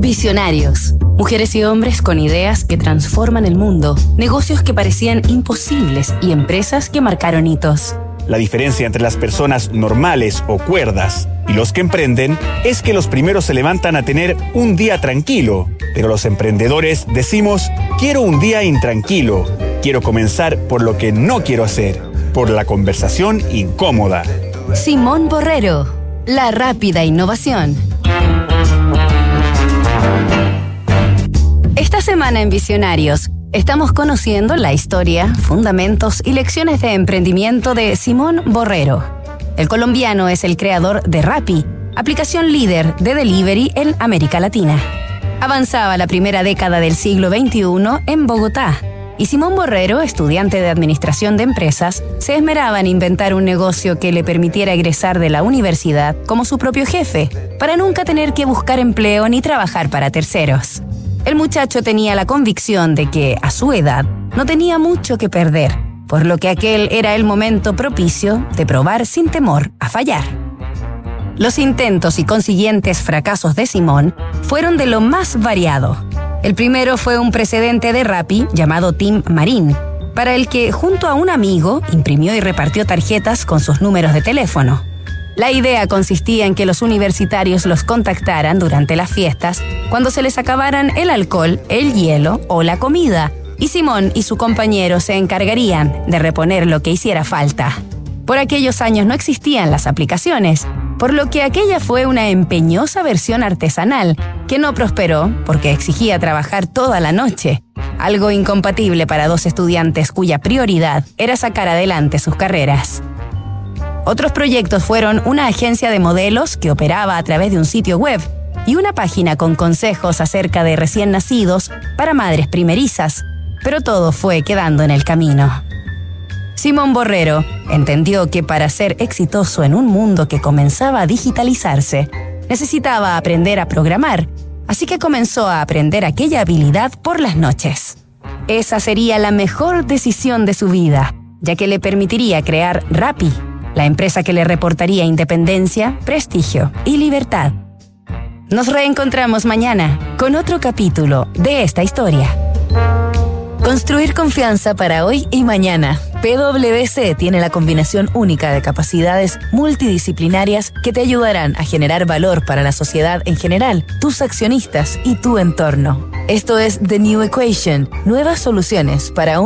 Visionarios. Mujeres y hombres con ideas que transforman el mundo, negocios que parecían imposibles y empresas que marcaron hitos. La diferencia entre las personas normales o cuerdas y los que emprenden es que los primeros se levantan a tener un día tranquilo, pero los emprendedores decimos, quiero un día intranquilo, quiero comenzar por lo que no quiero hacer, por la conversación incómoda. Simón Borrero, la rápida innovación. Esta semana en Visionarios estamos conociendo la historia, fundamentos y lecciones de emprendimiento de Simón Borrero. El colombiano es el creador de Rappi, aplicación líder de delivery en América Latina. Avanzaba la primera década del siglo XXI en Bogotá y Simón Borrero, estudiante de Administración de Empresas, se esmeraba en inventar un negocio que le permitiera egresar de la universidad como su propio jefe, para nunca tener que buscar empleo ni trabajar para terceros. El muchacho tenía la convicción de que, a su edad, no tenía mucho que perder, por lo que aquel era el momento propicio de probar sin temor a fallar. Los intentos y consiguientes fracasos de Simón fueron de lo más variado. El primero fue un precedente de Rappi llamado Tim Marín, para el que junto a un amigo imprimió y repartió tarjetas con sus números de teléfono. La idea consistía en que los universitarios los contactaran durante las fiestas cuando se les acabaran el alcohol, el hielo o la comida, y Simón y su compañero se encargarían de reponer lo que hiciera falta. Por aquellos años no existían las aplicaciones, por lo que aquella fue una empeñosa versión artesanal que no prosperó porque exigía trabajar toda la noche, algo incompatible para dos estudiantes cuya prioridad era sacar adelante sus carreras. Otros proyectos fueron una agencia de modelos que operaba a través de un sitio web y una página con consejos acerca de recién nacidos para madres primerizas, pero todo fue quedando en el camino. Simón Borrero entendió que para ser exitoso en un mundo que comenzaba a digitalizarse, necesitaba aprender a programar, así que comenzó a aprender aquella habilidad por las noches. Esa sería la mejor decisión de su vida, ya que le permitiría crear Rappi la empresa que le reportaría independencia, prestigio y libertad. Nos reencontramos mañana con otro capítulo de esta historia. Construir confianza para hoy y mañana. PwC tiene la combinación única de capacidades multidisciplinarias que te ayudarán a generar valor para la sociedad en general, tus accionistas y tu entorno. Esto es The New Equation, nuevas soluciones para un